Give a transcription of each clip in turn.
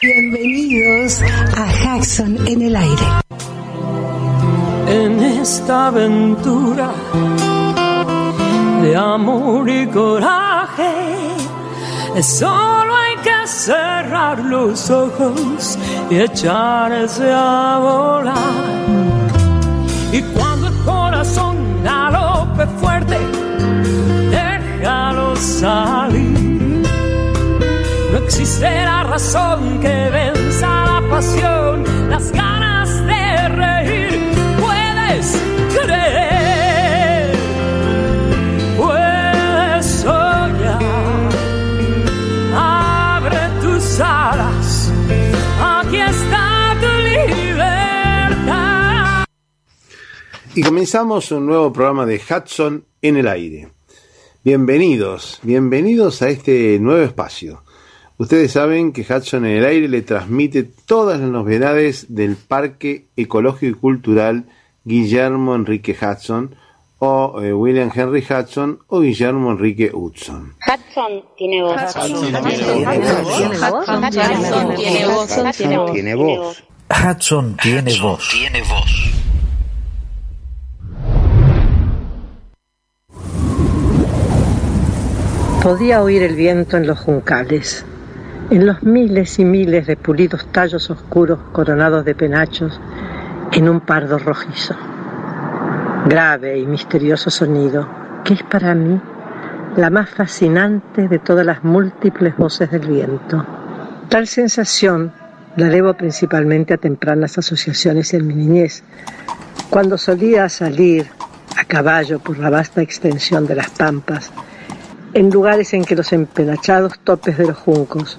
Bienvenidos a Jackson en el aire. En esta aventura de amor y coraje, solo hay que cerrar los ojos y echarse a volar. Y cuando el corazón galope fuerte, déjalo salir existirá razón que venza la pasión, las ganas de reír. Puedes creer, puedes soñar. Abre tus alas, aquí está tu libertad. Y comenzamos un nuevo programa de Hudson en el aire. Bienvenidos, bienvenidos a este nuevo espacio Ustedes saben que Hudson en el aire le transmite todas las novedades del Parque Ecológico y Cultural Guillermo Enrique Hudson o eh, William Henry Hudson o Guillermo Enrique Hudson. Hudson tiene voz. Hudson tiene voz. Hudson tiene voz. Tiene voz. Podía oír el viento en los juncales en los miles y miles de pulidos tallos oscuros coronados de penachos en un pardo rojizo. Grave y misterioso sonido que es para mí la más fascinante de todas las múltiples voces del viento. Tal sensación la debo principalmente a tempranas asociaciones en mi niñez, cuando solía salir a caballo por la vasta extensión de las pampas, en lugares en que los empenachados topes de los juncos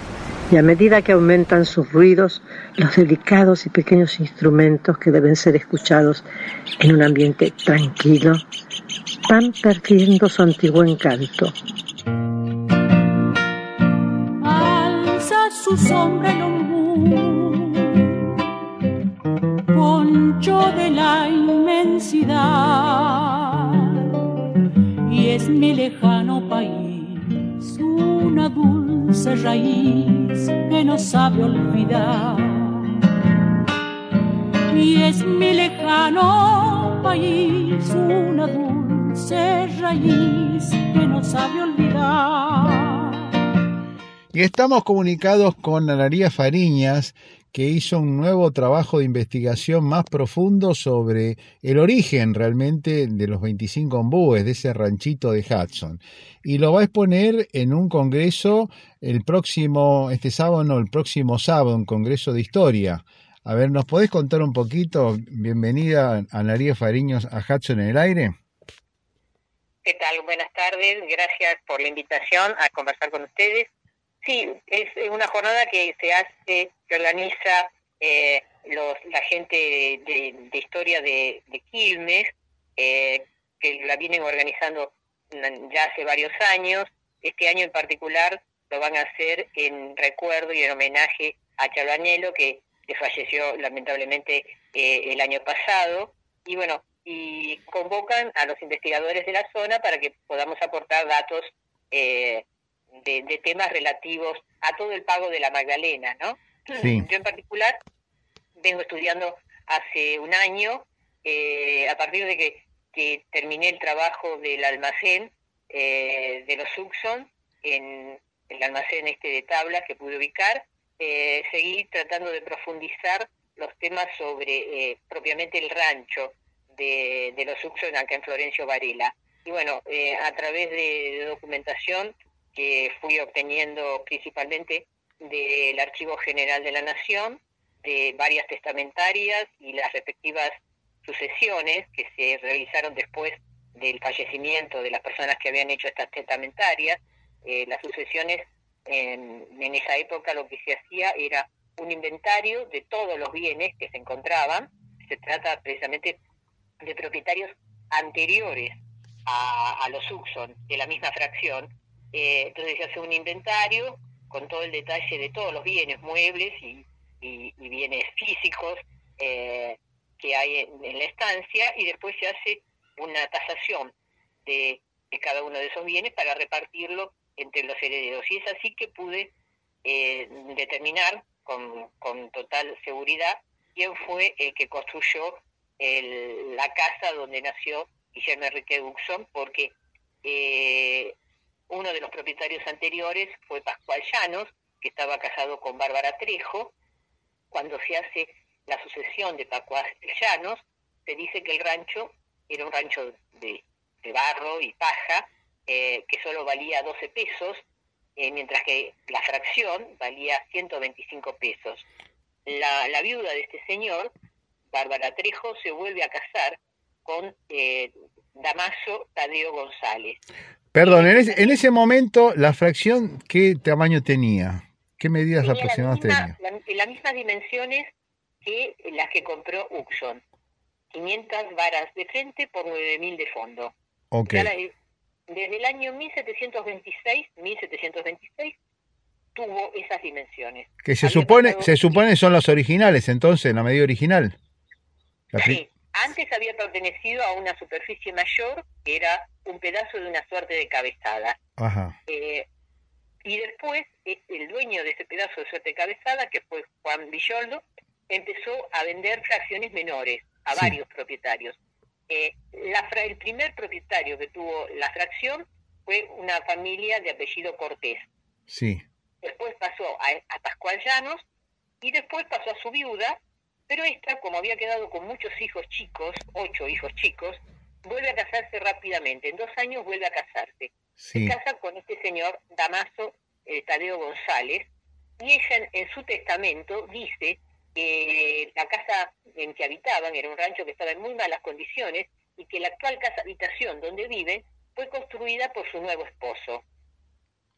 y a medida que aumentan sus ruidos, los delicados y pequeños instrumentos que deben ser escuchados en un ambiente tranquilo van perdiendo su antiguo encanto. Alza su sombra el poncho de la inmensidad, y es mi lejano país una dulce raíz que no sabe olvidar y es mi lejano país una dulce raíz que no sabe olvidar. Y estamos comunicados con Analia Fariñas, que hizo un nuevo trabajo de investigación más profundo sobre el origen realmente de los 25 ombúes, de ese ranchito de Hudson. Y lo va a exponer en un congreso el próximo, este sábado, no, el próximo sábado, un congreso de historia. A ver, ¿nos podés contar un poquito? Bienvenida Fariños a Hudson en el aire. ¿Qué tal? Buenas tardes. Gracias por la invitación a conversar con ustedes. Sí, es una jornada que se hace, que organiza eh, los, la gente de, historia de, Quilmes, eh, que la vienen organizando ya hace varios años. Este año en particular lo van a hacer en recuerdo y en homenaje a Chalvanelo, que que falleció lamentablemente eh, el año pasado, y bueno, y convocan a los investigadores de la zona para que podamos aportar datos eh, de, temas relativos a todo el pago de la Magdalena, ¿no? Yo en particular vengo estudiando hace un año, eh, a partir de que, que, terminé el trabajo del almacén de los Suxon, en el almacén este de tablas que pude ubicar, eh, seguir tratando de profundizar los temas sobre eh, propiamente el rancho de, los Uxon acá en Florencio Varela. Y bueno, eh, a través de, documentación que fui obteniendo principalmente del Archivo General de la Nación, de varias testamentarias y las respectivas sucesiones que se realizaron después del fallecimiento de las personas que habían hecho estas testamentarias. Eh, las sucesiones en, esa época lo que se hacía era un inventario de todos los bienes que se encontraban. Se trata precisamente de propietarios anteriores a, los Uxon de la misma fracción. Eh, entonces se hace un inventario con todo el detalle de todos los bienes, muebles y, bienes físicos eh, que hay en, la estancia y después se hace una tasación de, cada uno de esos bienes para repartirlo entre los herederos. Y es así que pude eh, determinar con, con total seguridad quién fue el que construyó el, la casa donde nació Guillermo Enrique Duxon, porque uno de los propietarios anteriores fue Pascual Llanos, que estaba casado con Bárbara Trejo. Cuando se hace la sucesión de Pascual Llanos, se dice que el rancho era un rancho de, barro y paja, eh, que solo valía 12 pesos, eh, mientras que la fracción valía 125 pesos. La, viuda de este señor, Bárbara Trejo, se vuelve a casar con eh, Damaso Tadeo González. Perdón, en ese, en ese, momento, ¿la fracción qué tamaño tenía? ¿Qué medidas aproximadas tenía? En las mismas dimensiones que las que compró Uxon. 500 varas de frente por 9.000 de fondo. Okay. desde el año 1726, 1726 tuvo esas dimensiones. Que se supone, se supone son las originales, entonces, la medida original. sí, antes había pertenecido a una superficie mayor, que era un pedazo de una suerte de cabezada. Eh, y después, eh, el dueño de ese pedazo de suerte de cabezada, que fue Juan Villoldo, empezó a vender fracciones menores a varios propietarios. Eh, la, el primer propietario que tuvo la fracción fue una familia de apellido Cortés. Sí. Después pasó a, a Pascual Llanos y después pasó a su viuda, pero esta, como había quedado con muchos hijos chicos, ocho hijos chicos, vuelve a casarse rápidamente. En dos años vuelve a casarse. Se casa con este señor Damaso eh, Tadeo González y ella en, su testamento dice que la casa en que habitaban era un rancho que estaba en muy malas condiciones y que la actual casa habitación donde vive fue construida por su nuevo esposo.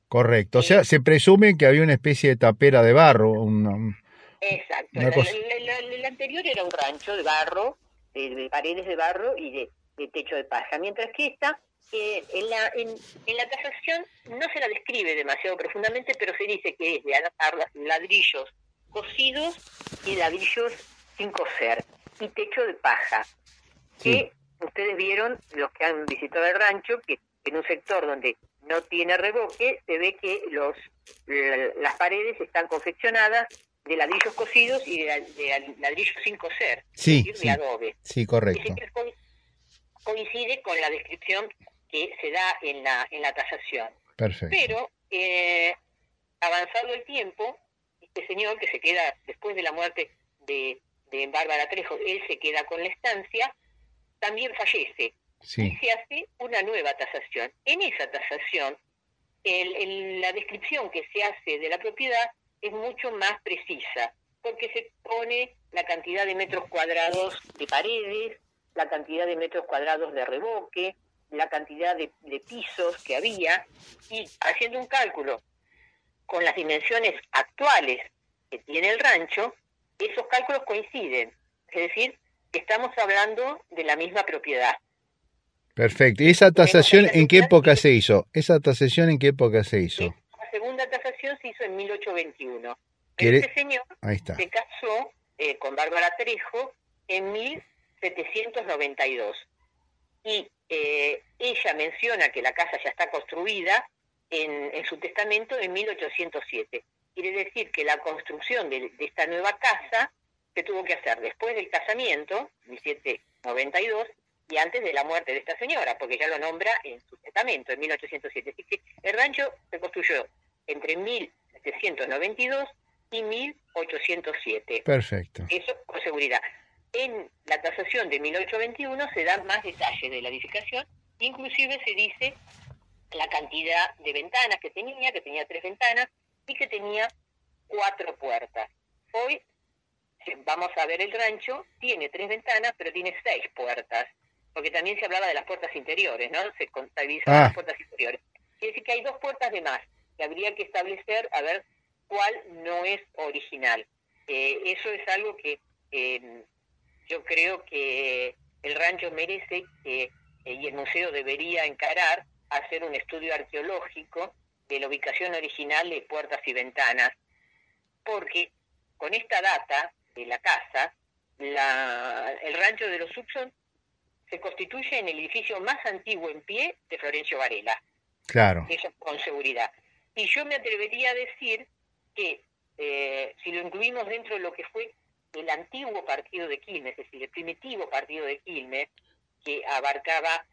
Correcto, o sea, se presume que había una especie de tapera de barro, un, Exacto. El, anterior era un rancho de barro, de, paredes de barro y de, techo de paja, mientras que esta, eh, en, la, en, la tasación no se la describe demasiado profundamente, pero se dice que es de ladrillos cocidos y ladrillos sin coser y techo de paja. Que ustedes vieron, los que han visitado el rancho, que en un sector donde no tiene revoque, se ve que los las paredes están confeccionadas de ladrillos cocidos y de, ladrillos sin coser, sí, de adobe. Sí, correcto. coincide con la descripción que se da en la, en la tasación. Perfecto. Pero, eh, avanzado el tiempo, este señor que se queda, después de la muerte de, de Bárbara Trejo, él se queda con la estancia, también fallece. Sí. Y se hace una nueva tasación. En esa tasación, el, la descripción que se hace de la propiedad es mucho más precisa, porque se pone la cantidad de metros cuadrados de paredes, la cantidad de metros cuadrados de revoque, la cantidad de, pisos que había, y haciendo un cálculo con las dimensiones actuales que tiene el rancho, esos cálculos coinciden. Es decir, estamos hablando de la misma propiedad. Perfecto. ¿Y esa tasación en qué época se hizo? ¿Esa tasación en qué época se hizo? Segunda tasación se hizo en 1821. Pero este señor se casó eh, con Bárbara Trejo en 1792. Y eh, ella menciona que la casa ya está construida en, su testamento en 1807. Quiere decir que la construcción de, de, esta nueva casa se tuvo que hacer después del casamiento, 1792, y antes de la muerte de esta señora, porque ya lo nombra en su testamento, en 1807. Así que el rancho se construyó entre 1792 y 1807. Perfecto. Eso con seguridad. En la tasación de 1821 se dan más detalles de la edificación Inclusive se dice la cantidad de ventanas que tenía, que tenía tres ventanas y que tenía cuatro puertas. Hoy vamos a ver el rancho, tiene tres ventanas, pero tiene seis puertas, porque también se hablaba de las puertas interiores, ¿no? Se contabilizan las ah. puertas interiores. Quiere decir que hay dos puertas de más, que habría que establecer a ver cuál no es original. Eh, eso es algo que eh, yo creo que el rancho merece que, eh, y el museo debería encarar, hacer un estudio arqueológico de la ubicación original de puertas y ventanas, porque con esta data de la casa, el rancho de los Subson se constituye en el edificio más antiguo en pie de Florencio Varela. Claro. Eso con seguridad. Y yo me atrevería a decir que eh, si lo incluimos dentro de lo que fue el antiguo partido de Quilmes, es decir, el primitivo partido de Quilmes, que abarcaba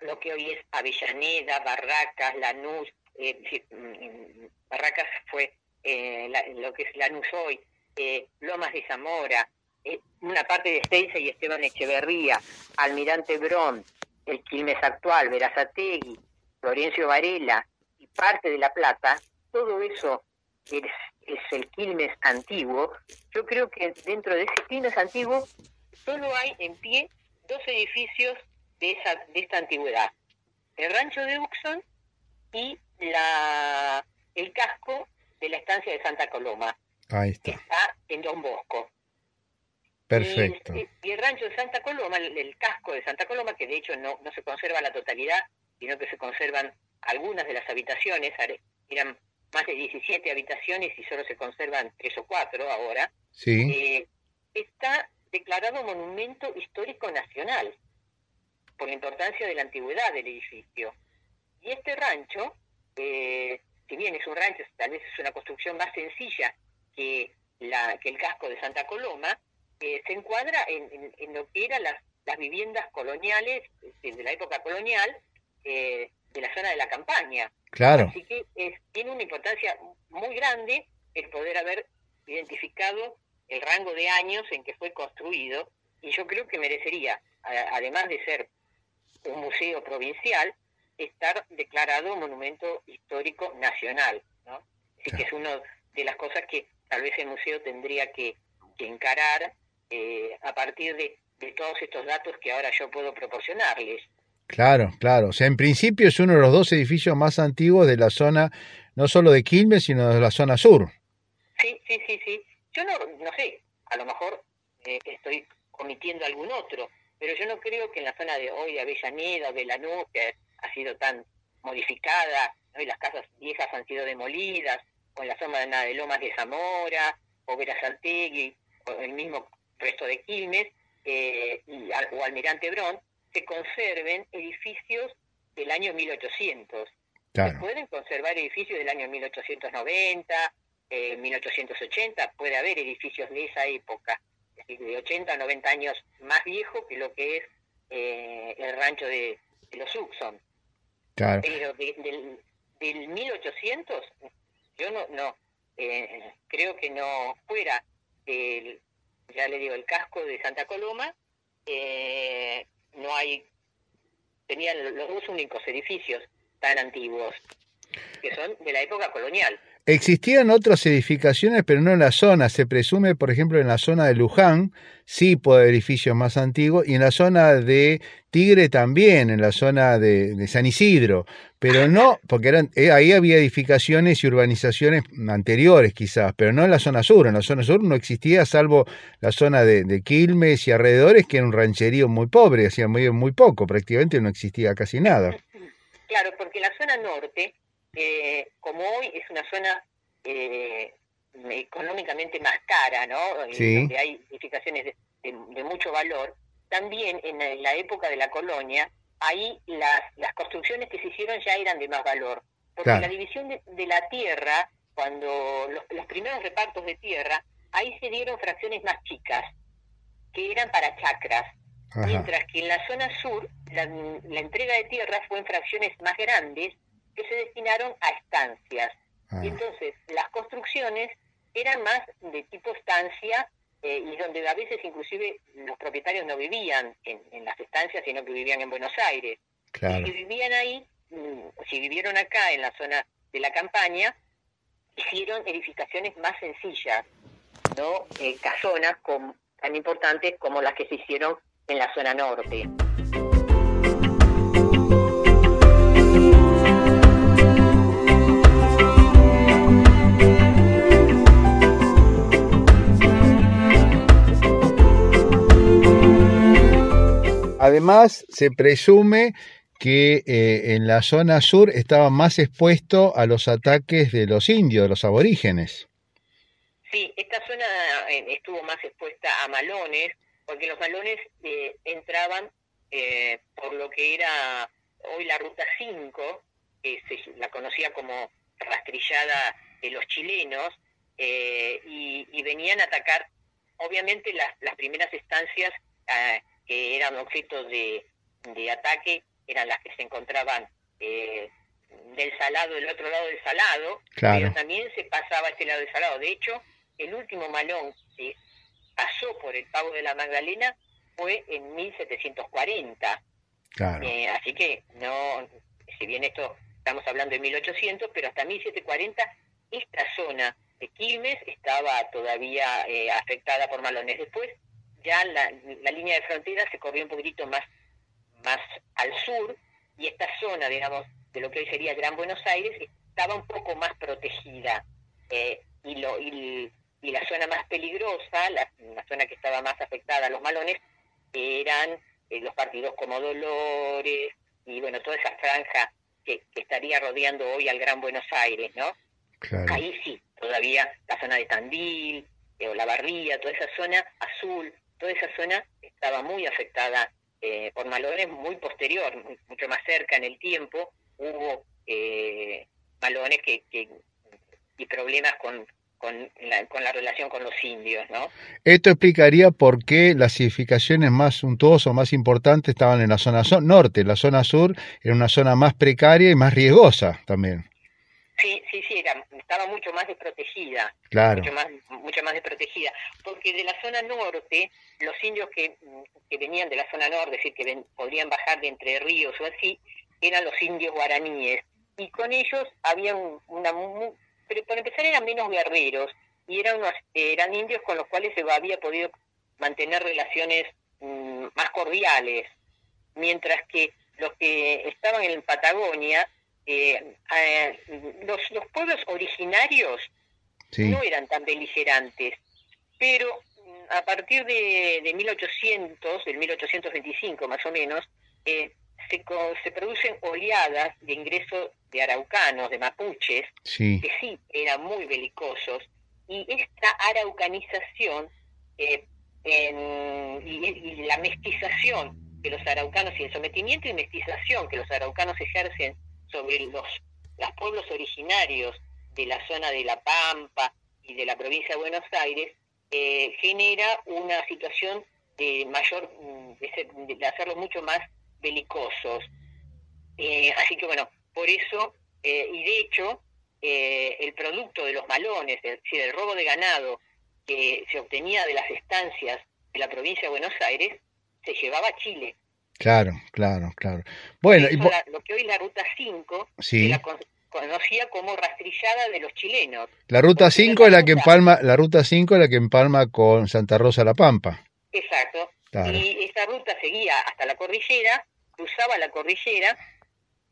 lo que hoy es Avellaneda, Barracas, Lanús, eh, mm, Barracas fue eh, lo que es Lanús hoy, eh, Lomas de Zamora, eh, una parte de Esteiza y Esteban Echeverría, Almirante Brón, el Quilmes actual, Verazategui, Florencio Varela parte de La Plata, todo eso es, es el Quilmes antiguo. Yo creo que dentro de ese Quilmes antiguo solo hay en pie dos edificios de, esa, de esta antigüedad. El rancho de Uxon y la, el casco de la estancia de Santa Coloma. Ahí está. está en Don Bosco. Perfecto. Y, el rancho de Santa Coloma, el, casco de Santa Coloma, que de hecho no, no se conserva la totalidad, sino que se conservan algunas de las habitaciones, eran más de 17 habitaciones y solo se conservan tres o cuatro ahora, sí. Eh, está declarado monumento histórico nacional por la importancia de la antigüedad del edificio. Y este rancho, eh, si bien es un rancho, tal vez es una construcción más sencilla que, la, que el casco de Santa Coloma, eh, se encuadra en, en, lo que eran las, las viviendas coloniales de la época colonial eh, de la zona de la campaña. Claro. Así que tiene una importancia muy grande el poder haber identificado el rango de años en que fue construido y yo creo que merecería, además de ser un museo provincial, estar declarado monumento histórico nacional. ¿no? Así que es una de las cosas que tal vez el museo tendría que, encarar eh, a partir de, todos estos datos que ahora yo puedo proporcionarles. Claro, claro. O sea, en principio es uno de los dos edificios más antiguos de la zona, no solo de Quilmes, sino de la zona sur. Sí, sí, sí, sí. Yo no, no sé, a lo mejor eh, estoy omitiendo algún otro, pero yo no creo que en la zona de hoy de Avellaneda, de Lanús, que ha sido tan modificada, hoy las casas viejas han sido demolidas, o en la zona de Lomas de Zamora, o Verazategui, o el mismo resto de Quilmes, eh, o Almirante Brón, se conserven edificios del año 1800. Se pueden conservar edificios del año 1890, eh, 1880, puede haber edificios de esa época, es decir, de 80 a 90 años más viejo que lo que es eh, el rancho de, los Uxon. Pero del, del 1800 yo no, no eh, creo que no fuera el, ya le digo, el casco de Santa Coloma, eh, no hay, tenían los dos únicos edificios tan antiguos, que son de la época colonial. Existían otras edificaciones, pero no en la zona. Se presume, por ejemplo, en la zona de Luján, sí puede edificios más antiguos, y en la zona de Tigre también, en la zona de, San Isidro, pero no, porque eran, eh, ahí había edificaciones y urbanizaciones anteriores quizás, pero no en la zona sur. En la zona sur no existía, salvo la zona de, Quilmes y alrededores, que era un rancherío muy pobre, hacía muy, muy poco, prácticamente no existía casi nada. Claro, porque la zona norte eh, como hoy es una zona eh, económicamente más cara, ¿no? Donde hay edificaciones de, mucho valor, también en la época de la colonia, ahí las, las construcciones que se hicieron ya eran de más valor. Porque la división de, la tierra, cuando los, primeros repartos de tierra, ahí se dieron fracciones más chicas, que eran para chacras. Mientras que en la zona sur, la, la entrega de tierra fue en fracciones más grandes, que se destinaron a estancias. Y ah. entonces las construcciones eran más de tipo estancia eh, y donde a veces inclusive los propietarios no vivían en, las estancias, sino que vivían en Buenos Aires. Y si vivían ahí, mm, si vivieron acá en la zona de la campaña, hicieron edificaciones más sencillas, no eh, casonas con, tan importantes como las que se hicieron en la zona norte. Además, se presume que eh, en la zona sur estaba más expuesto a los ataques de los indios, de los aborígenes. Sí, esta zona eh, estuvo más expuesta a malones, porque los malones eh, entraban por lo que era hoy la Ruta 5, que se la conocía como rastrillada de los chilenos, y, venían a atacar, obviamente, las, las primeras estancias que eran objetos de, de ataque eran las que se encontraban eh, del salado, del otro lado del salado, pero también se pasaba a este lado del salado. De hecho, el último malón que pasó por el Pago de la Magdalena fue en 1740. Eh, así que, no, si bien esto estamos hablando de 1800, pero hasta 1740 esta zona de Quilmes estaba todavía eh, afectada por malones. Después ya la, la línea de frontera se corrió un poquitito más más al sur y esta zona, digamos, de lo que hoy sería Gran Buenos Aires, estaba un poco más protegida. Eh, y, lo, y, la zona más peligrosa, la, zona que estaba más afectada a los malones, eran eh, los partidos como Dolores y bueno, toda esa franja que, estaría rodeando hoy al Gran Buenos Aires, ¿no? Ahí sí, todavía la zona de Tandil, eh, o la Barría, toda esa zona azul, toda esa zona estaba muy afectada eh, por malones muy posterior, mucho más cerca en el tiempo, hubo eh, malones que, y problemas con, con la, con la relación con los indios, ¿no? Esto explicaría por qué las edificaciones más suntuosas o más importantes estaban en la zona norte, la zona sur era una zona más precaria y más riesgosa también. Sí, sí, sí, estaba mucho más desprotegida. Claro. Mucho más, mucho más desprotegida. Porque de la zona norte, los indios que, que venían de la zona norte, es decir, que podrían bajar de Entre Ríos o así, eran los indios guaraníes. Y con ellos había una... Pero por empezar eran menos guerreros y eran, unos, eran indios con los cuales se había podido mantener relaciones mm, más cordiales. Mientras que los que estaban en Patagonia eh, los, los, pueblos originarios no eran tan beligerantes, pero mm, a partir de, de 1800, del 1825 más o menos, eh, se, se producen oleadas de ingreso de araucanos, de mapuches, que sí eran muy belicosos, y esta araucanización eh, y, la mestización de los araucanos y el sometimiento y mestización que los araucanos ejercen sobre los, los pueblos originarios de la zona de La Pampa y de la provincia de Buenos Aires, eh, genera una situación de mayor, mm, de, hacerlos mucho más belicosos. Eh, así que bueno, por eso, eh, y de hecho, el producto de los malones, es decir, el robo de ganado que se obtenía de las estancias de la provincia de Buenos Aires, se llevaba a Chile. Claro, claro, claro. Bueno, y lo que hoy es la Ruta 5, sí. la conocía como rastrillada de los chilenos. La Ruta 5 es la que empalma, la Ruta 5 es la que empalma con Santa Rosa La Pampa. Exacto. Y esa ruta seguía hasta la cordillera, cruzaba la cordillera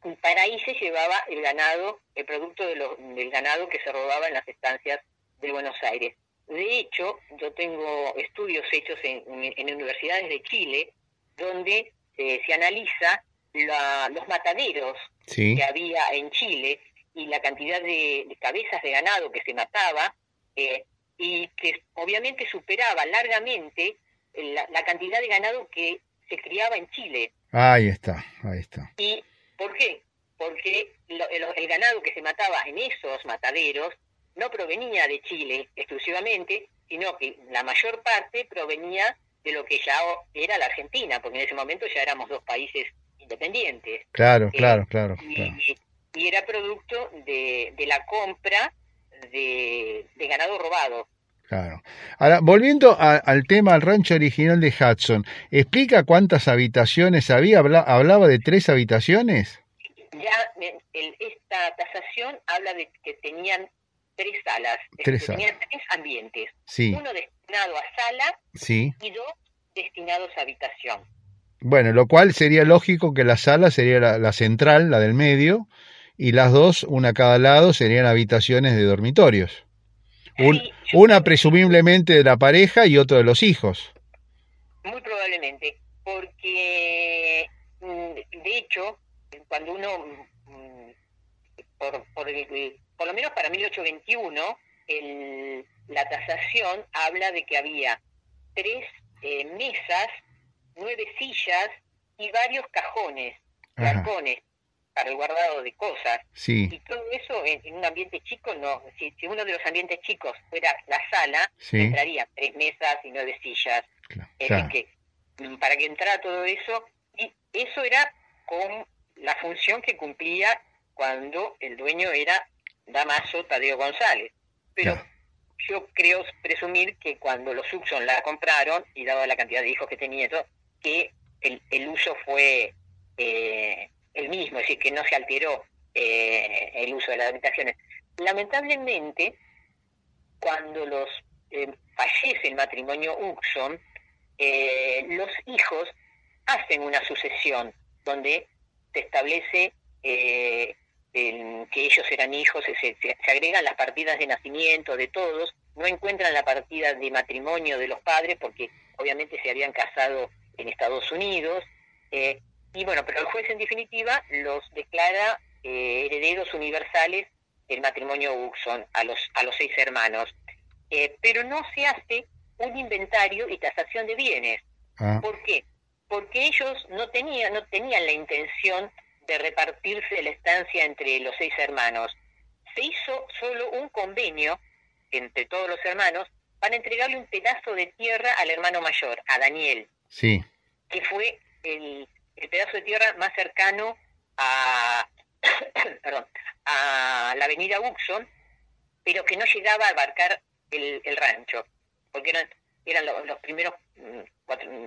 y para ahí se llevaba el ganado, el producto de del ganado que se robaba en las estancias de Buenos Aires. De hecho, yo tengo estudios hechos en, en universidades de Chile donde eh, se analiza los mataderos que había en Chile y la cantidad de, cabezas de ganado que se mataba eh, y que obviamente superaba largamente la, cantidad de ganado que se criaba en Chile. Ahí está, ahí está. ¿Y por qué? Porque el, ganado que se mataba en esos mataderos no provenía de Chile exclusivamente, sino que la mayor parte provenía de lo que ya era la Argentina, porque en ese momento ya éramos dos países independientes. Claro, eh, claro, claro. Y, era producto de, de la compra de, ganado robado. Claro. Ahora, volviendo al tema, al rancho original de Hudson, ¿explica cuántas habitaciones había? ¿Hablaba de tres habitaciones? Ya esta tasación habla de que tenían tres salas, tres tenían tres ambientes. Uno destinado a sala y dos destinados a habitación. Bueno, lo cual sería lógico que la sala sería la, central, la del medio, y las dos, una a cada lado, serían habitaciones de dormitorios. una presumiblemente de la pareja y otro de los hijos. Muy probablemente, porque mm, de hecho, cuando uno, mm, por, por, lo menos para 1821, el, la tasación habla de que había tres eh, mesas nueve sillas y varios cajones, balcones para el guardado de cosas. Y todo eso en, un ambiente chico, no. Si, uno de los ambientes chicos fuera la sala, entraría tres mesas y nueve sillas. Es que mm, para que entrara todo eso, y eso era con la función que cumplía cuando el dueño era Damaso Tadeo González. Pero yo creo presumir que cuando los Suxon la compraron, y dado la cantidad de hijos que tenía, eso, que el, el uso fue eh, el mismo, es decir, que no se alteró eh, el uso de las habitaciones. Lamentablemente, cuando los eh, fallece el matrimonio Uxon, los hijos hacen una sucesión donde se establece que ellos eran hijos, se, se, agregan las partidas de nacimiento de todos, no encuentran la partida de matrimonio de los padres porque obviamente se habían casado en Estados Unidos. Eh, y bueno, pero el juez en definitiva los declara eh, herederos universales del matrimonio Uxon a los, a los seis hermanos. Eh, pero no se hace un inventario y tasación de bienes. Ah. ¿Por qué? Porque ellos no tenían, no tenían la intención de repartirse la estancia entre los seis hermanos. Se hizo solo un convenio entre todos los hermanos para entregarle un pedazo de tierra al hermano mayor, a Daniel. Sí. Que fue el, pedazo de tierra más cercano a, perdón, a la avenida Uxon, pero que no llegaba a abarcar el, rancho, porque eran, eran los, primeros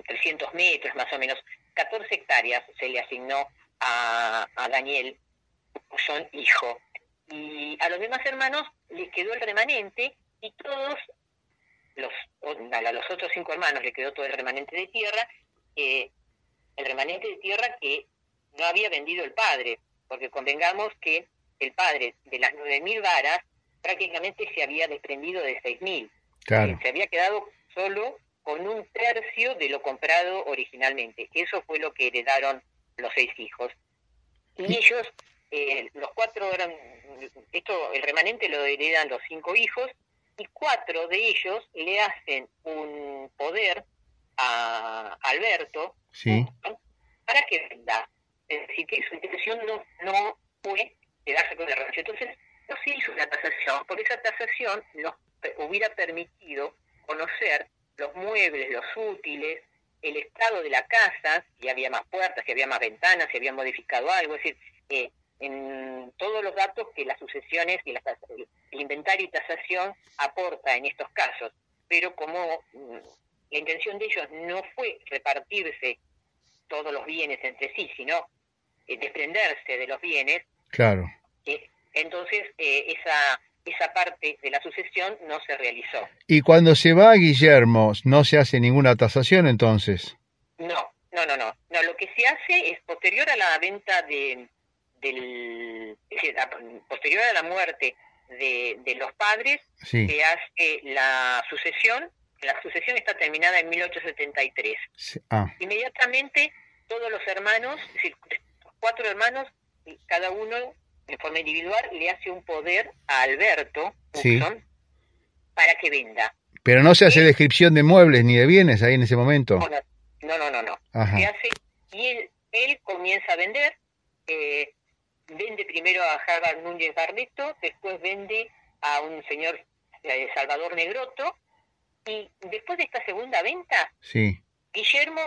300 mm, metros más o menos, 14 hectáreas se le asignó a, a Daniel Uxon, hijo. Y a los demás hermanos les quedó el remanente y todos los, a los otros cinco hermanos le quedó todo el remanente de tierra, eh, el remanente de tierra que no había vendido el padre, porque convengamos que el padre de las nueve mil varas prácticamente se había desprendido de seis mil. Se había quedado solo con un tercio de lo comprado originalmente. Eso fue lo que heredaron los seis hijos. Y ellos, eh, los cuatro eran, esto, el remanente lo heredan los cinco hijos, y cuatro de ellos le hacen un poder a Alberto para que venda. Es decir, que su intención no, no fue quedarse con el rancho. Entonces, no se hizo una tasación, porque esa tasación nos hubiera permitido conocer los muebles, los útiles, el estado de la casa, si había más puertas, si había más ventanas, si había modificado algo. Es decir, eh, en todos los datos que las sucesiones y las, el inventario y tasación aporta en estos casos. Pero como mm, la intención de ellos no fue repartirse todos los bienes entre sí, sino eh, desprenderse de los bienes, claro. Eh, entonces eh, esa esa parte de la sucesión no se realizó. ¿Y cuando se va a Guillermo, no se hace ninguna tasación entonces? No, no, no, no. No, lo que se hace es posterior a la venta de, del, posterior a la muerte de, de los padres, se hace la sucesión, la sucesión está terminada en 1873. Ah. Inmediatamente todos los hermanos, es decir, cuatro hermanos, cada uno de forma individual le hace un poder a Alberto para que venda. Pero no se hace descripción de muebles ni de bienes ahí en ese momento. No, no, no, no. Se hace, y él, él comienza a vender, eh, vende primero a Harvard Núñez Barreto, después vende a un señor eh, Salvador Negroto, y después de esta segunda venta, sí. Guillermo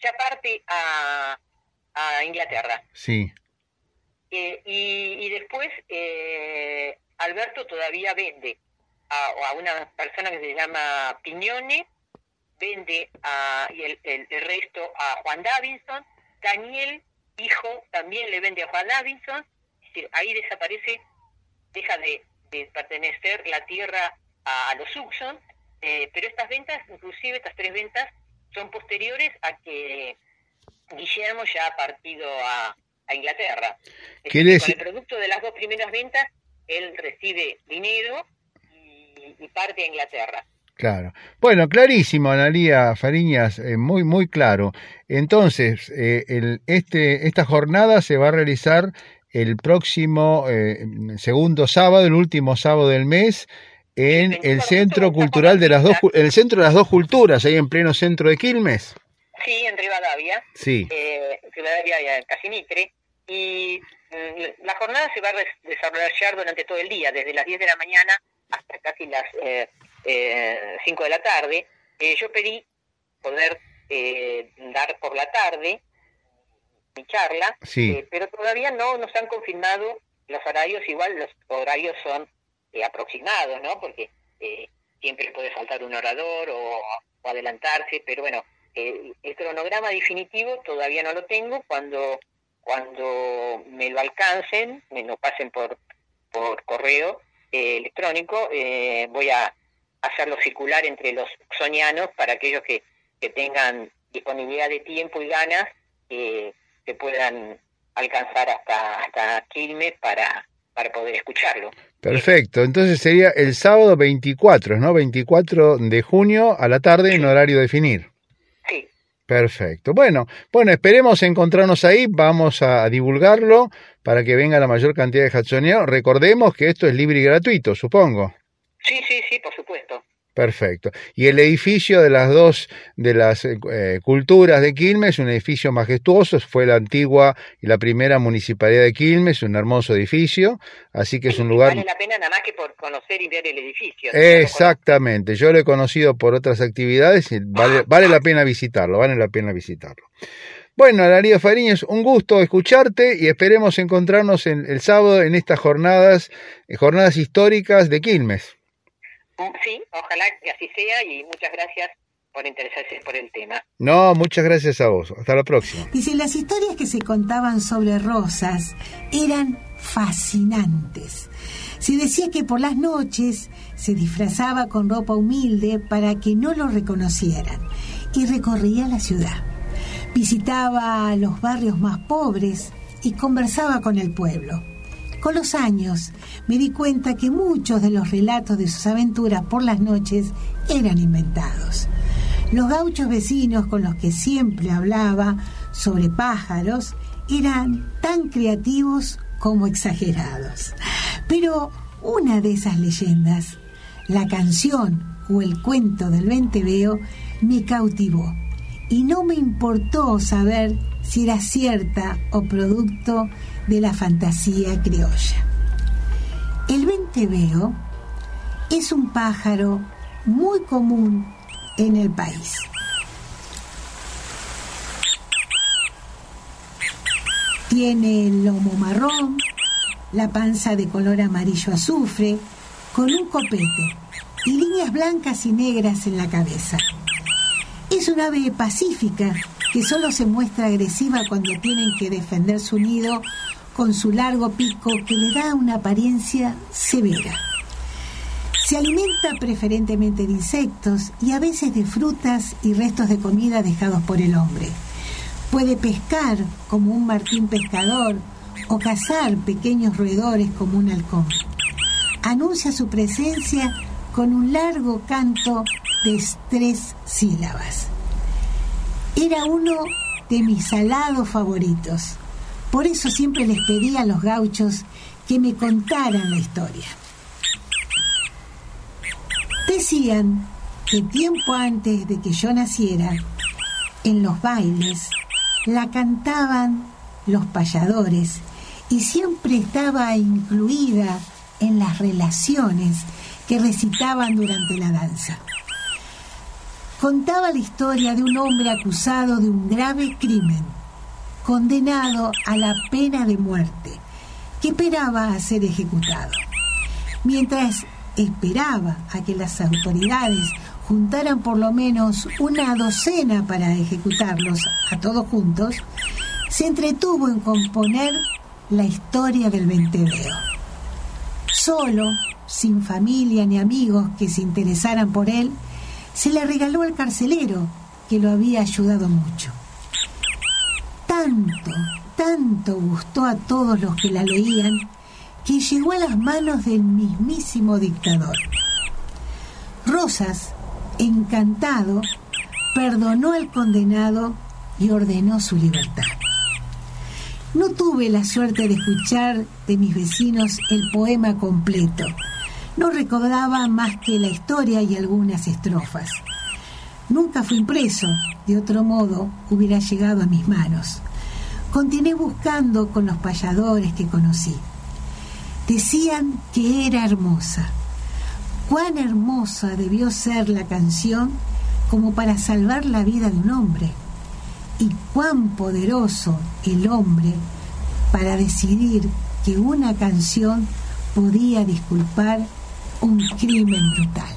ya parte a, a Inglaterra. Sí. Eh, y, después eh, Alberto todavía vende. a, una persona que se llama Piñone, vende a, y el, resto a Juan Davidson, Daniel, hijo, también le vende a Juan Davidson, ahí desaparece, deja de, pertenecer la tierra a, los Suxon, eh, pero estas ventas, inclusive estas tres ventas, son posteriores a que Guillermo ya ha partido a, Inglaterra. con el producto de las dos primeras ventas, él recibe dinero y, parte a Inglaterra. Claro. Bueno, clarísimo, Analía Fariñas, eh, muy, muy claro. Entonces, eh, el, este, esta jornada se va a realizar el próximo eh, segundo sábado, el último sábado del mes, en el Centro Cultural de las dos, el Centro de las Dos Culturas, ahí en pleno centro de Quilmes. Sí, en Rivadavia. Sí. Eh, Rivadavia, Casimitre. Y mm, la jornada se va a desarrollar durante todo el día, desde las 10 de la mañana hasta casi las eh, eh, 5 de la tarde. Eh, yo pedí poder eh, dar por la tarde mi charla, sí. pero todavía no nos han confirmado los horarios, igual los horarios son aproximados, ¿no? Porque siempre puede faltar un orador o adelantarse, pero bueno, el cronograma definitivo todavía no lo tengo. Cuando, cuando me lo alcancen, me lo pasen por, por correo eh, electrónico, eh, voy a hacerlo circular entre los sonianos para aquellos que, que tengan disponibilidad de tiempo y ganas que puedan alcanzar hasta, hasta Quilmes para, para poder escucharlo. Perfecto, entonces sería el sábado 24, ¿no? 24 de junio a la tarde en horario definir. Perfecto. Bueno, bueno, esperemos encontrarnos ahí, vamos a divulgarlo para que venga la mayor cantidad de Hatsoneos. Recordemos que esto es libre y gratuito, supongo. Sí, sí, sí, por supuesto. Perfecto. Y el edificio de las dos de las eh, culturas de Quilmes, un edificio majestuoso, fue la antigua y la primera municipalidad de Quilmes, un hermoso edificio, así que es un lugar... Vale la pena nada más que por conocer y ver el edificio. Exactamente, yo lo he conocido por otras actividades y vale, vale la pena visitarlo, vale la pena visitarlo. Bueno, Darío Fariñez, un gusto escucharte y esperemos encontrarnos en, el sábado en estas jornadas, eh, jornadas históricas de Quilmes. Sí, ojalá que así sea y muchas gracias por interesarse por el tema. No, muchas gracias a vos. Hasta la próxima. Dice, las historias que se contaban sobre Rosas eran fascinantes. Se decía que por las noches se disfrazaba con ropa humilde para que no lo reconocieran y recorría la ciudad. Visitaba los barrios más pobres y conversaba con el pueblo. Con los años me di cuenta que muchos de los relatos de sus aventuras por las noches eran inventados. Los gauchos vecinos con los que siempre hablaba sobre pájaros eran tan creativos como exagerados. Pero una de esas leyendas, la canción o el cuento del venteveo, me cautivó y no me importó saber si era cierta o producto de la fantasía criolla. El venteveo es un pájaro muy común en el país. Tiene el lomo marrón, la panza de color amarillo azufre, con un copete y líneas blancas y negras en la cabeza. Es un ave pacífica que solo se muestra agresiva cuando tienen que defender su nido con su largo pico que le da una apariencia severa. Se alimenta preferentemente de insectos y a veces de frutas y restos de comida dejados por el hombre. Puede pescar como un martín pescador o cazar pequeños roedores como un halcón. Anuncia su presencia con un largo canto de tres sílabas. Era uno de mis salados favoritos por eso siempre les pedí a los gauchos que me contaran la historia. Decían que tiempo antes de que yo naciera, en los bailes, la cantaban los payadores y siempre estaba incluida en las relaciones que recitaban durante la danza. Contaba la historia de un hombre acusado de un grave crimen condenado a la pena de muerte, que esperaba a ser ejecutado. Mientras esperaba a que las autoridades juntaran por lo menos una docena para ejecutarlos a todos juntos, se entretuvo en componer la historia del venteveo. Solo, sin familia ni amigos que se interesaran por él, se le regaló al carcelero, que lo había ayudado mucho. Tanto, tanto gustó a todos los que la leían, que llegó a las manos del mismísimo dictador. Rosas, encantado, perdonó al condenado y ordenó su libertad. No tuve la suerte de escuchar de mis vecinos el poema completo. No recordaba más que la historia y algunas estrofas. Nunca fui impreso, de otro modo hubiera llegado a mis manos. Continué buscando con los payadores que conocí. Decían que era hermosa. Cuán hermosa debió ser la canción como para salvar la vida de un hombre y cuán poderoso el hombre para decidir que una canción podía disculpar un crimen brutal.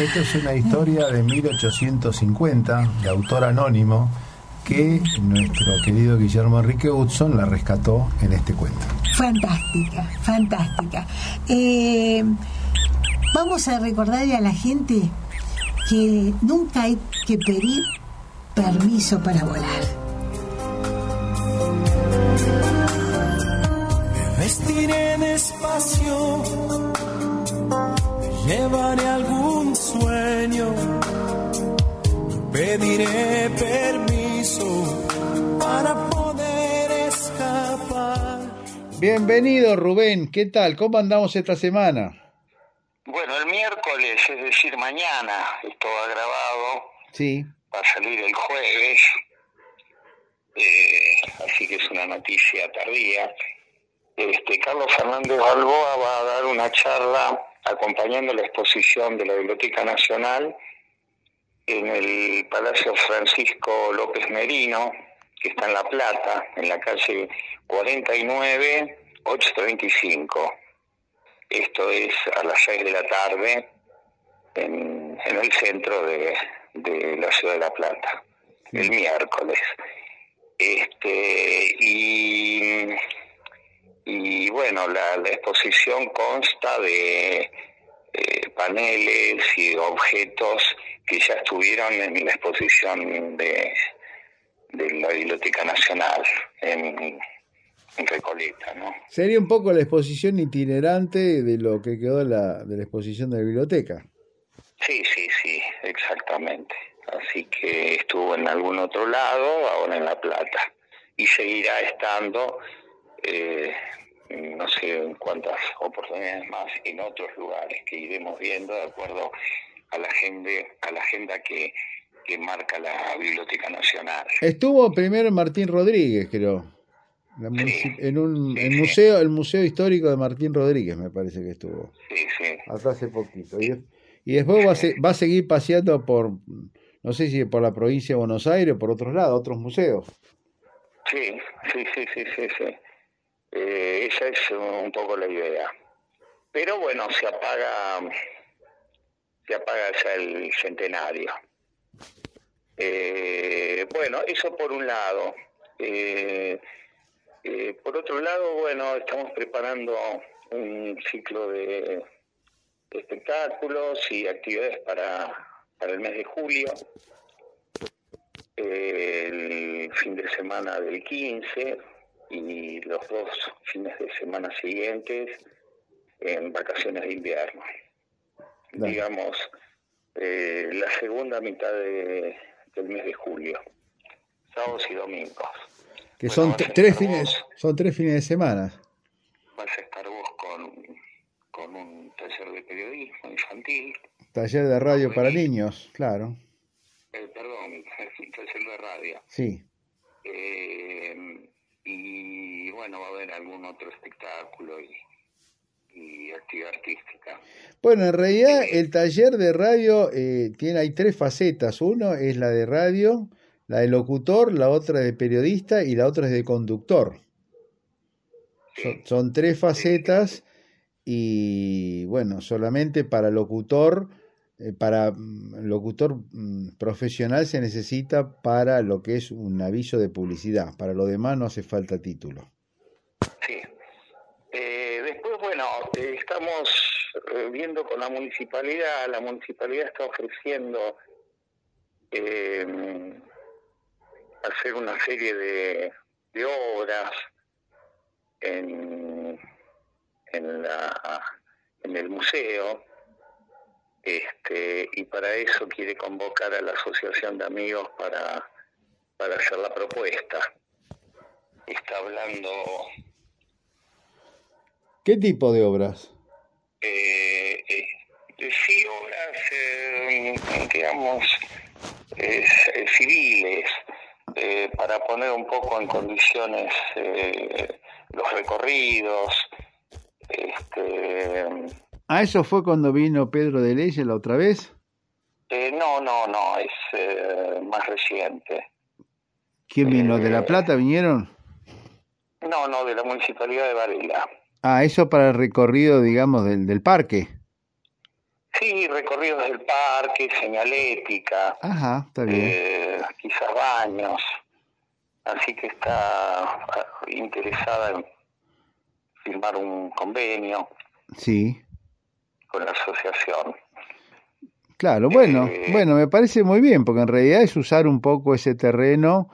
Esto es una historia de 1850, de autor anónimo, que nuestro querido Guillermo Enrique Hudson la rescató en este cuento. Fantástica, fantástica. Eh, vamos a recordarle a la gente que nunca hay que pedir permiso para volar. Me vestiré despacio, me llevaré algún sueño, pediré permiso para poder escapar. Bienvenido Rubén, ¿qué tal? ¿Cómo andamos esta semana? Bueno, el miércoles, es decir, mañana, esto ha grabado. Sí va a salir el jueves, eh, así que es una noticia tardía. Este, Carlos Fernández Balboa va a dar una charla acompañando la exposición de la Biblioteca Nacional en el Palacio Francisco López Merino, que está en La Plata, en la calle 49 835. Esto es a las 6 de la tarde en el centro de, de la ciudad de La Plata, el miércoles. Este, y, y bueno, la, exposición consta de eh, paneles y objetos que ya estuvieron en la exposición de, de la Biblioteca Nacional en, en Recoleta, ¿no? Sería un poco la exposición itinerante de lo que quedó la, de la exposición de la biblioteca. Sí, sí, sí, exactamente. Así que estuvo en algún otro lado, ahora en La Plata. Y seguirá estando, eh, no sé en cuántas oportunidades más, en otros lugares que iremos viendo de acuerdo a la agenda, a la agenda que, que marca la Biblioteca Nacional. Estuvo primero Martín Rodríguez, creo. en un el museo el museo histórico de Martín Rodríguez me parece que estuvo sí sí hasta hace poquito y después va a, va a seguir paseando por, no sé si por la provincia de Buenos Aires o por otros lados, otros museos. Sí, sí, sí, sí, sí. sí. Eh, esa es un poco la idea. Pero bueno, se apaga, se apaga ya el centenario. Eh, bueno, eso por un lado. Eh, por otro lado, bueno, estamos preparando un ciclo de espectáculos y actividades para, para el mes de julio. el fin de semana del 15 y los dos fines de semana siguientes en vacaciones de invierno. Digamos, eh, la segunda mitad de, del mes de julio, sábados y domingos. Que son tres fines, son tres fines de semana. Vas a estar vos con con un taller de periodismo infantil. Taller de radio para niños, claro. Eh, perdón, taller de radio. Sí. Eh, y bueno, va a haber algún otro espectáculo y, artística. Bueno, en realidad eh, el taller de radio tiene hay tres facetas. Uno es la de radio, la de locutor, la otra de periodista y la otra es de conductor. Son, tres facetas y bueno, solamente para locutor, eh, para mm, locutor mm, profesional se necesita para lo que es un aviso de publicidad, para lo demás no hace falta título. Sí. Eh, después, bueno, eh, estamos viendo con la municipalidad, la municipalidad está ofreciendo hacer una serie de, de obras en en, la, en el museo este, y para eso quiere convocar a la asociación de amigos para, para hacer la propuesta. Está hablando... ¿Qué tipo de obras? Eh, eh sí, obras, eh, digamos, civiles, eh, para poner un poco en condiciones los recorridos, este, ¿Ah, eso fue cuando vino Pedro de Leyes la otra vez? Eh, no, no, no, es eh, más reciente. ¿Quién vino? ¿De La eh, Plata vinieron? No, no, de la Municipalidad de Varela. Ah, eso para el recorrido, digamos, del, del parque. Sí, recorridos del parque, señalética. Ajá, está bien. quizás baños. Así que está ah, interesada en firmar un convenio. Sí. Con la asociación. Claro, bueno, eh, bueno, me parece muy bien, porque en realidad es usar un poco ese terreno,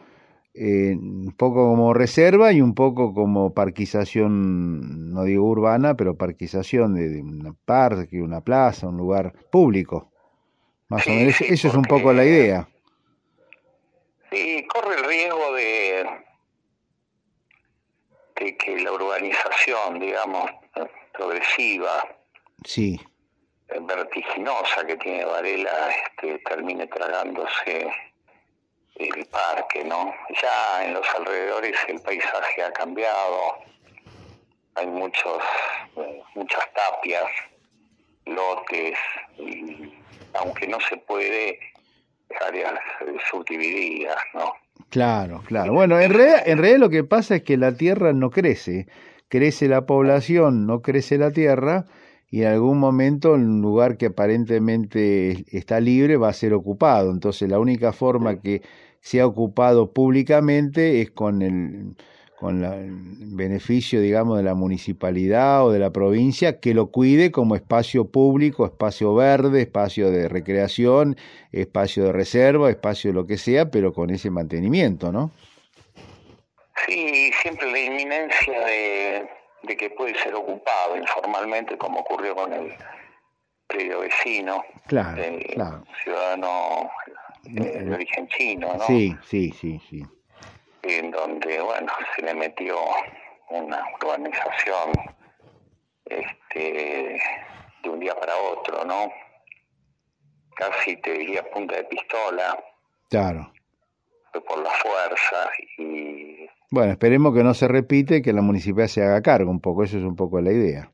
eh, un poco como reserva y un poco como parquización, no digo urbana, pero parquización de, un parque, una plaza, un lugar público. Más o menos, eso es un poco la idea. Sí, corre el riesgo de, que, la urbanización, digamos, progresiva, sí. vertiginosa que tiene Varela, este, termine tragándose el parque, ¿no? Ya en los alrededores el paisaje ha cambiado, hay muchos, muchas tapias, lotes, y aunque no se puede, áreas subdivididas, ¿no? Claro, claro. Bueno, en realidad, en realidad lo que pasa es que la tierra no crece, crece la población, no crece la tierra, y en algún momento un lugar que aparentemente está libre va a ser ocupado. Entonces la única forma que sea ocupado públicamente es con el con el beneficio, digamos, de la municipalidad o de la provincia, que lo cuide como espacio público, espacio verde, espacio de recreación, espacio de reserva, espacio de lo que sea, pero con ese mantenimiento, ¿no? Sí, siempre la inminencia de, que puede ser ocupado informalmente, como ocurrió con el predio vecino, claro, ciudadano de origen chino, ¿no? Sí, sí, sí, sí en donde, bueno, se le metió una urbanización este, de un día para otro, ¿no? Casi te diría punta de pistola. Claro. Fue por la fuerza y... Bueno, esperemos que no se repite, que la municipalidad se haga cargo un poco, eso es un poco la idea.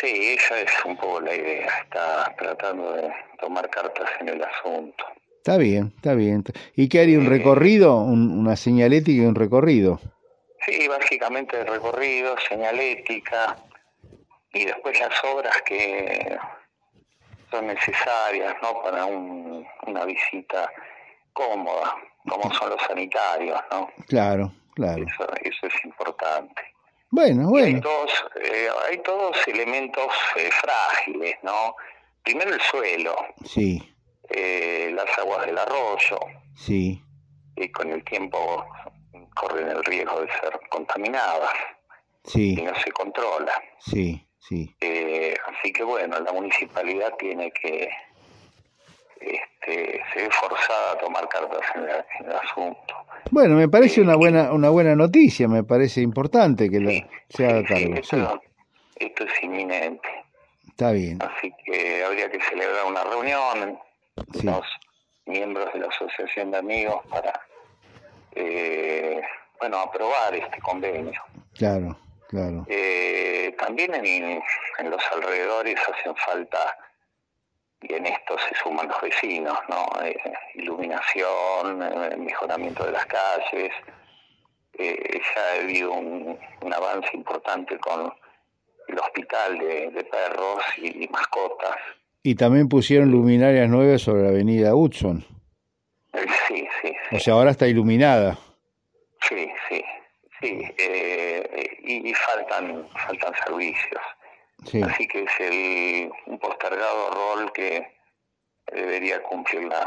Sí, esa es un poco la idea, está tratando de tomar cartas en el asunto. Está bien, está bien. ¿Y qué haría un recorrido, una señalética y un recorrido? Sí, básicamente el recorrido, señalética y después las obras que son necesarias ¿no? para una visita cómoda, como son los sanitarios, ¿no? Claro, claro. Eso, eso es importante. Bueno, bueno. Hay todos, eh, hay todos elementos eh, frágiles, ¿no? Primero el suelo. Sí eh, las aguas del arroyo. Sí. Y con el tiempo corren el riesgo de ser contaminadas. Sí. Y no se controla. Sí, sí. Eh, así que bueno, la municipalidad tiene que este, se ve forzada a tomar cartas en, el asunto. Bueno, me parece una buena una buena noticia, me parece importante que se haga cargo. esto, esto, es inminente. Está bien. Así que habría que celebrar una reunión los miembros de la asociación de amigos para eh, bueno aprobar este convenio. Claro claro. Eh, también en, en, los alrededores hacen falta y en esto se suman los vecinos no eh, iluminación mejoramiento de las calles. Ya ha habido un, un avance importante con el hospital de, perros y, mascotas. Y también pusieron luminarias nuevas sobre la avenida Hudson. Eh, sí, sí, O sea, ahora está iluminada. Sí, sí, sí. Eh, y, faltan, faltan servicios. Así que es el, un postergado rol que debería cumplir la,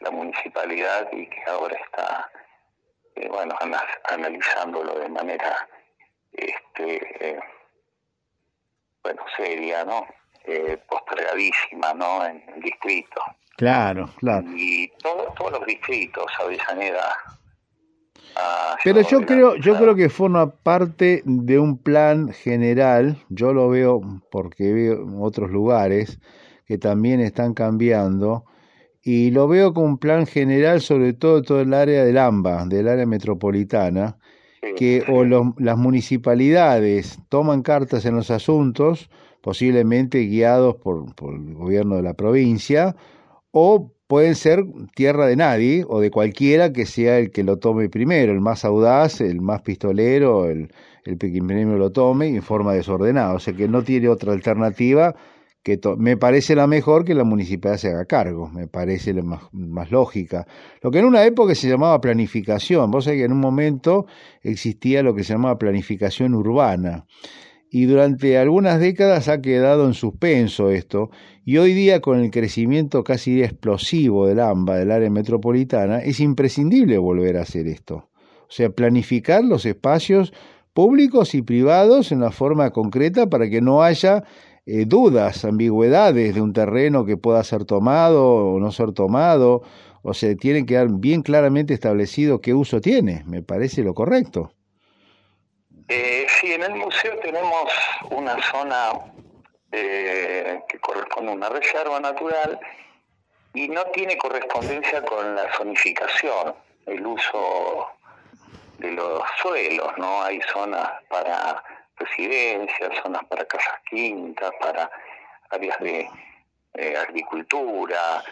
la municipalidad y que ahora está, eh, bueno, analizándolo de manera, este, bueno, seria, ¿no? Eh, postergadísima, ¿no? En el distrito. Claro, claro. Y todos los distritos, Avellaneda. Pero yo creo, yo creo que forma parte de un plan general. Yo lo veo porque veo otros lugares que también están cambiando y lo veo como un plan general sobre todo todo el área del AMBA, del área metropolitana, que o las municipalidades toman cartas en los asuntos, posiblemente guiados por, por el gobierno de la provincia, o pueden ser tierra de nadie o de cualquiera que sea el que lo tome primero, el más audaz, el más pistolero, el, el que lo tome en forma desordenada, o sea que no tiene otra alternativa que me parece la mejor que la municipalidad se haga cargo, me parece la más, lógica. Lo que en una época se llamaba planificación, vos sabés que en un momento existía lo que se llamaba planificación urbana, y durante algunas décadas ha quedado en suspenso esto, y hoy día con el crecimiento casi explosivo del AMBA, del área metropolitana, es imprescindible volver a hacer esto. O sea, planificar los espacios públicos y privados en una forma concreta para que no haya eh, dudas, ambigüedades de un terreno que pueda ser tomado o no ser tomado, o se tiene que quedar bien claramente establecido qué uso tiene, me parece lo correcto. Eh, sí, en el museo tenemos una zona eh, que corresponde a una reserva natural y no tiene correspondencia con la zonificación, el uso de los suelos, ¿no? Hay zonas para residencias, zonas para casas quintas, para áreas de eh, agricultura.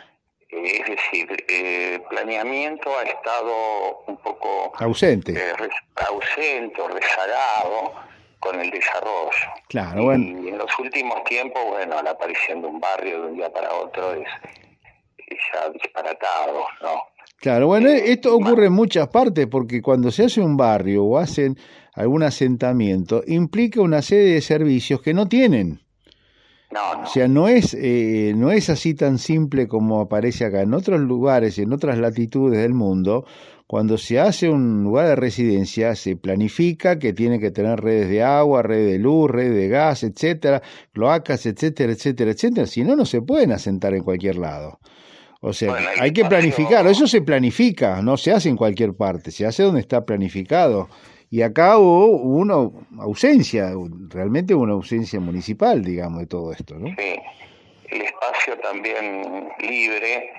Eh, es decir, eh, planeamiento ha estado un poco ausente, ausente o rezagado con el desarrollo. Claro, bueno. Y en los últimos tiempos, bueno, la aparición de un barrio de un día para otro es, es ya disparatado, ¿no? Claro, bueno, esto ocurre en muchas partes porque cuando se hace un barrio o hacen algún asentamiento, implica una serie de servicios que no tienen. No, O sea, no es, eh, no es así tan simple como aparece acá. En otros lugares, en otras latitudes del mundo, cuando se hace un lugar de residencia, se planifica que tiene que tener redes de agua, redes de luz, redes de gas, etcétera, cloacas, etcétera, etcétera, etcétera. Si no, no se pueden asentar en cualquier lado. O sea, hay que planificarlo. Eso se planifica, no se hace en cualquier parte, se hace donde está planificado. Y acá hubo una ausencia, realmente una ausencia municipal, digamos, de todo esto, ¿no? Sí, el espacio también libre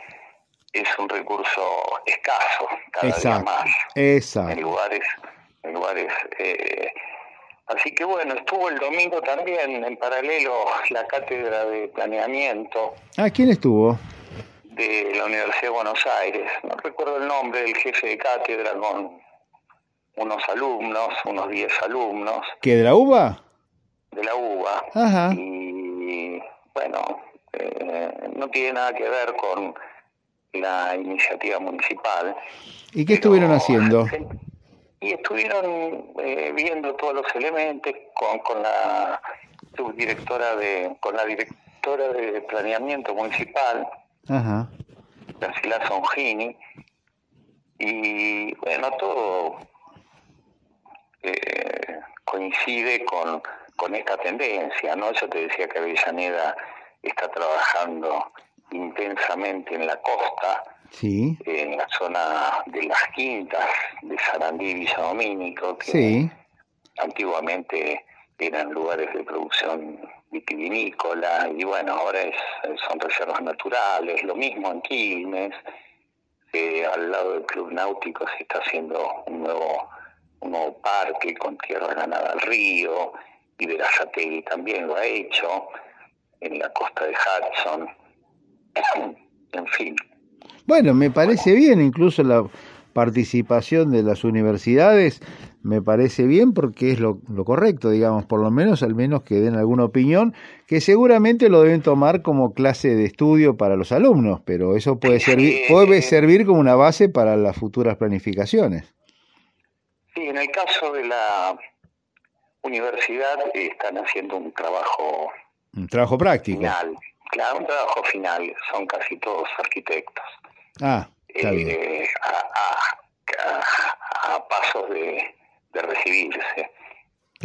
es un recurso escaso cada exacto, día más. Exacto. En lugares, en lugares eh, así que bueno, estuvo el domingo también en paralelo la cátedra de planeamiento. Ah, ¿quién estuvo? De la Universidad de Buenos Aires. No recuerdo el nombre del jefe de cátedra con unos alumnos, unos 10 alumnos. ¿Que de la UBA? De la UBA. Ajá. Y bueno, eh, no tiene nada que ver con la iniciativa municipal. ¿Y qué estuvieron haciendo? Y estuvieron eh, viendo todos los elementos con, con la subdirectora de, con la directora de planeamiento municipal, Ajá. Graciela Songini, y bueno, todo eh, coincide con, con esta tendencia, ¿no? Yo te decía que Avellaneda está trabajando intensamente en la costa, sí. en la zona de las quintas de Sarandí y Villa Domínico, que sí. antiguamente eran lugares de producción vitivinícola y bueno, ahora es, son reservas naturales, lo mismo en Quilmes, eh, al lado del Club Náutico se está haciendo un nuevo un nuevo parque con tierra ganada al río, y Verazategui también lo ha hecho, en la costa de Hudson, en fin. Bueno, me parece bien incluso la participación de las universidades me parece bien porque es lo, correcto, digamos, por lo menos, al menos que den alguna opinión, que seguramente lo deben tomar como clase de estudio para los alumnos, pero eso puede servir, puede servir como una base para las futuras planificaciones. Sí, en el caso de la universidad están haciendo un trabajo... Un trabajo práctico. Final, claro, un trabajo final, son casi todos arquitectos. Ah, está bien. Eh, a pasos de de recibirse.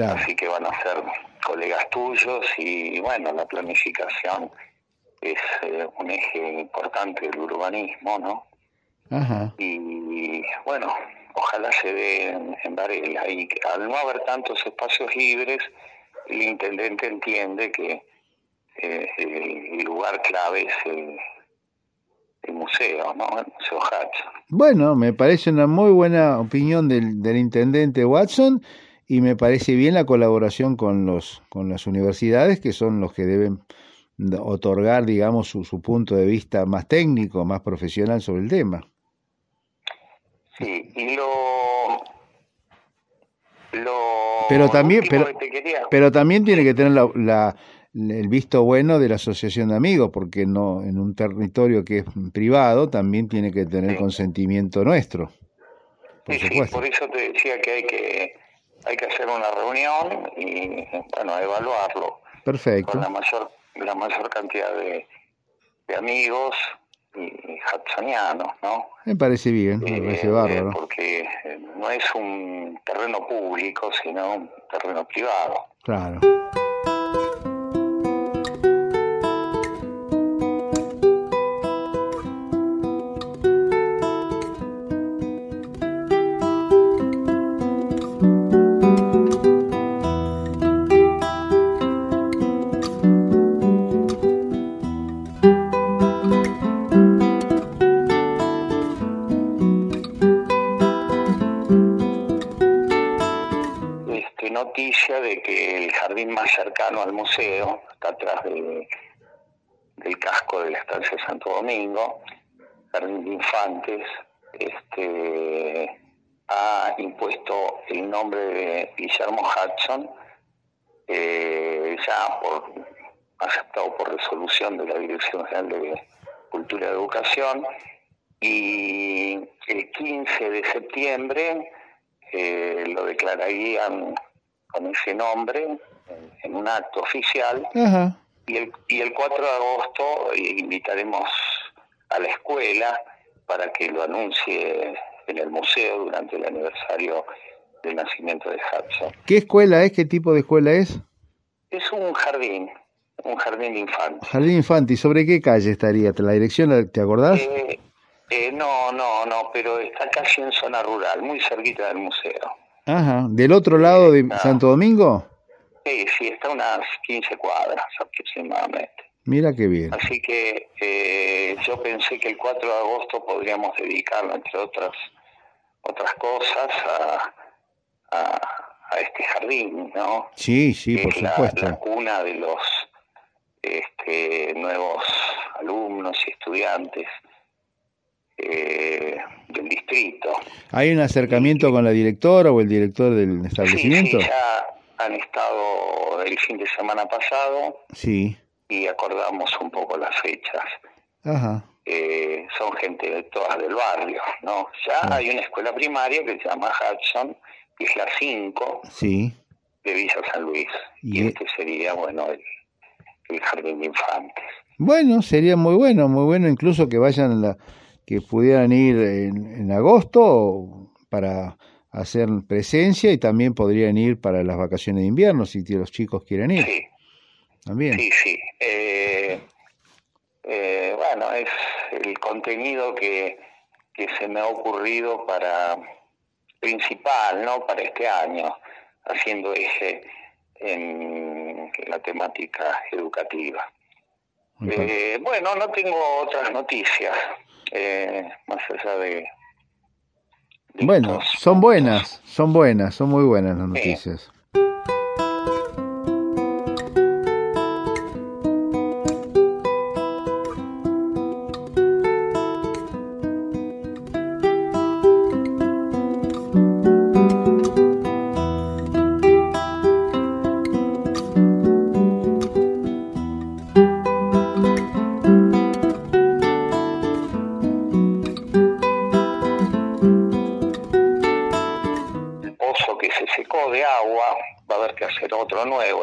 Así que van a ser colegas tuyos y bueno, la planificación es eh, un eje importante del urbanismo, ¿no? Y bueno, ojalá se dé en, Varela y al no haber tantos espacios libres, el intendente entiende que eh, el lugar clave es el, museo, ¿no? El Museo Hatch. Bueno, me parece una muy buena opinión del, del intendente Watson y me parece bien la colaboración con los con las universidades que son los que deben otorgar, digamos, su, su punto de vista más técnico, más profesional sobre el tema. Sí, y lo lo pero también pero, pero también tiene que tener la el visto bueno de la asociación de amigos, porque no en un territorio que es privado también tiene que tener consentimiento nuestro. Por, sí, por eso te decía que hay que hay que hacer una reunión y bueno evaluarlo. Perfecto. Con la mayor la mayor cantidad de, de amigos y hudsonianos, ¿no? Me parece bien, me parece eh, bárbaro. Porque no es un terreno público, sino un terreno privado. Claro. Domingo, Jardín de Infantes, este, ha impuesto el nombre de Guillermo Hudson, eh, ya por, aceptado por resolución de la Dirección General de Cultura y Educación, y el 15 de septiembre eh, lo declararían con ese nombre en, un acto oficial. Y, el, y el 4 de agosto invitaremos a la escuela para que lo anuncie en el museo durante el aniversario del nacimiento de Hudson. ¿Qué escuela es? ¿Qué tipo de escuela es? Es un jardín, un jardín de infantes. Jardín infante, ¿y sobre qué calle estaría? ¿La dirección te acordás? Eh, eh, no, no, no, pero está casi en zona rural, muy cerquita del museo. Ajá, ¿del otro lado de Santo Domingo? Sí, sí, está unas 15 cuadras aproximadamente. Mira qué bien. Así que eh, yo pensé que el 4 de agosto podríamos dedicarlo, entre otras otras cosas, a, a, este jardín, ¿no? Sí, sí, por supuesto. La, cuna de los este, nuevos alumnos y estudiantes eh, del distrito. ¿Hay un acercamiento con la directora o el director del establecimiento? Sí, ya han estado el fin de semana pasado. Sí. Y acordamos un poco las fechas. Ajá. Eh, son gente de todas del barrio, ¿no? Ya hay una escuela primaria que se llama Hudson, que es la 5 sí. de Villa San Luis. Y, e- este sería, bueno, el, el jardín de infantes. Bueno, sería muy bueno, muy bueno incluso que vayan la que pudieran ir en, agosto para hacer presencia y también podrían ir para las vacaciones de invierno si los chicos quieren ir. Sí. También. Sí, sí. Eh, bueno, es el contenido que, que se me ha ocurrido para principal, ¿no? Para este año, haciendo eje en la temática educativa. Eh, bueno, no tengo otras noticias eh, más allá de... bueno, son buenas, son buenas, son muy buenas las noticias.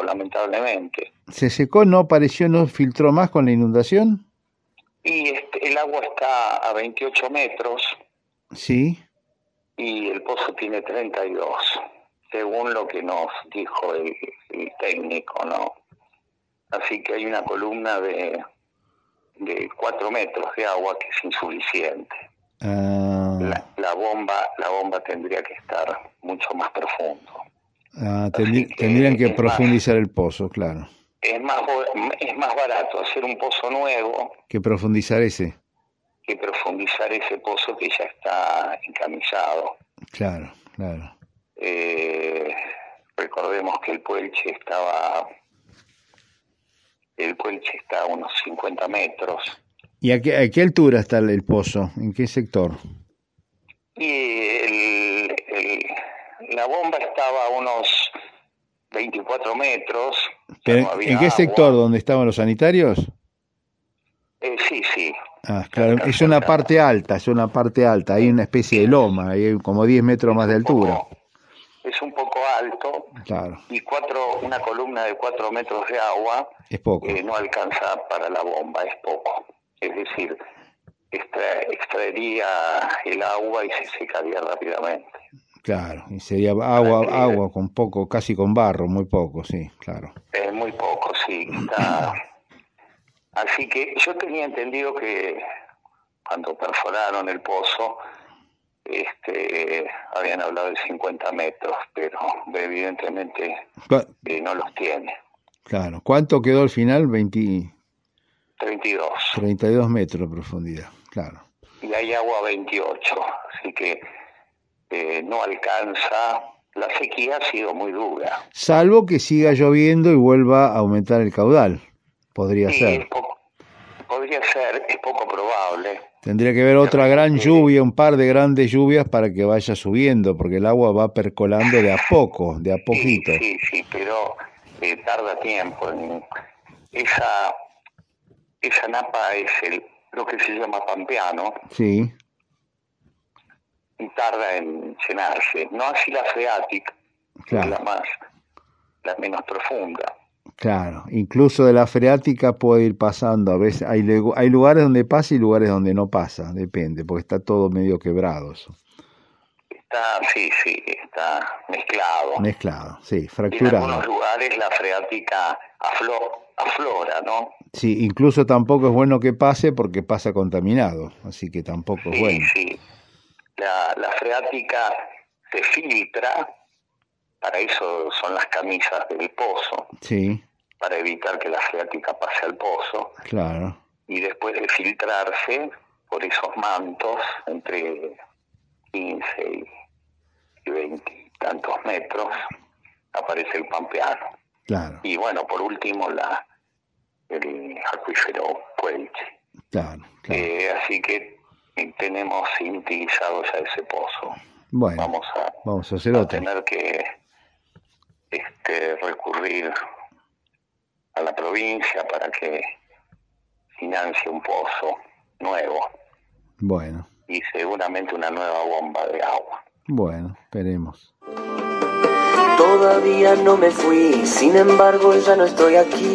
Lamentablemente. ¿Se secó, no apareció, no filtró más con la inundación? Y este, el agua está a 28 metros. Sí. Y el pozo tiene 32, según lo que nos dijo el, técnico, ¿no? Así que hay una columna de, de 4 metros de agua que es insuficiente. Ah. La, bomba la bomba tendría que estar mucho más profundo. Ah, tendrían que, profundizar el pozo, claro. Es más, es más barato hacer un pozo nuevo. Que profundizar ese. Que profundizar ese pozo que ya está encamisado. Claro, claro. Eh, recordemos que el Puelche estaba. El Puelche está a unos 50 metros. ¿Y a qué, a qué altura está el, pozo? ¿En qué sector? Y la bomba estaba a unos 24 metros. ¿En qué sector? ¿Donde estaban los sanitarios? Eh, sí, sí. Ah, claro, es una parte alta, es una parte alta, hay una especie de loma, hay como 10 metros más de altura. es un poco alto. Claro. Y cuatro, una columna de 4 metros de agua. Es poco. Eh, no alcanza para la bomba, es poco. Es decir, extraería el agua y se secaría rápidamente. Claro, y sería agua, agua con poco, casi con barro, muy poco, sí, claro. Eh, muy poco, sí. Está... Así que yo tenía entendido que cuando perforaron el pozo, este, habían hablado de 50 metros, pero evidentemente eh, no los tiene. Claro. ¿Cuánto quedó al final? 20... 32. 32 metros de profundidad, claro. Y hay agua 28, así que eh, no alcanza. La sequía ha sido muy dura. Salvo que siga lloviendo y vuelva a aumentar el caudal. Podría ser. podría ser, es poco probable. Tendría que haber otra gran lluvia, un par de grandes lluvias para que vaya subiendo, porque el agua va percolando de a poco, de a poquito. Sí, sí, pero eh, tarda tiempo. esa, esa napa es el, lo que se llama pampeano. Sí tarda en llenarse. No así la freática, es la más, la menos profunda. Claro, incluso de la freática puede ir pasando. A veces hay, hay lugares donde pasa y lugares donde no pasa, depende, porque está todo medio quebrado eso. Está, sí, sí, está mezclado. Mezclado, sí, fracturado. En algunos lugares la freática aflora, ¿no? Sí, incluso tampoco es bueno que pase porque pasa contaminado, así que tampoco es bueno. Sí, la, freática se filtra, para eso son las camisas del pozo. Sí. Para evitar que la freática pase al pozo. Claro. Y después de filtrarse por esos mantos entre 15 y 20 y tantos metros, aparece el pampeano. Claro. Y bueno, por último, la el acuífero Puelche. Claro, eh, así que tenemos inutilizado ya ese pozo. Bueno, vamos a, vamos a, hacer tener que este, recurrir a la provincia para que financie un pozo nuevo. Bueno. Y seguramente una nueva bomba de agua. Bueno, esperemos. Todavía no me fui, sin embargo ya no estoy aquí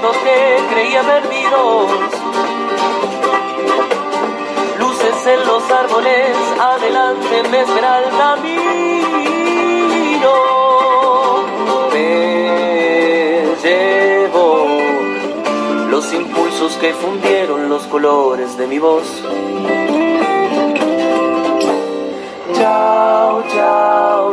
momentos que creía perdidos. Luces en los árboles, adelante me espera el camino. Me llevo los impulsos que fundieron los colores de mi voz. Chao, chao.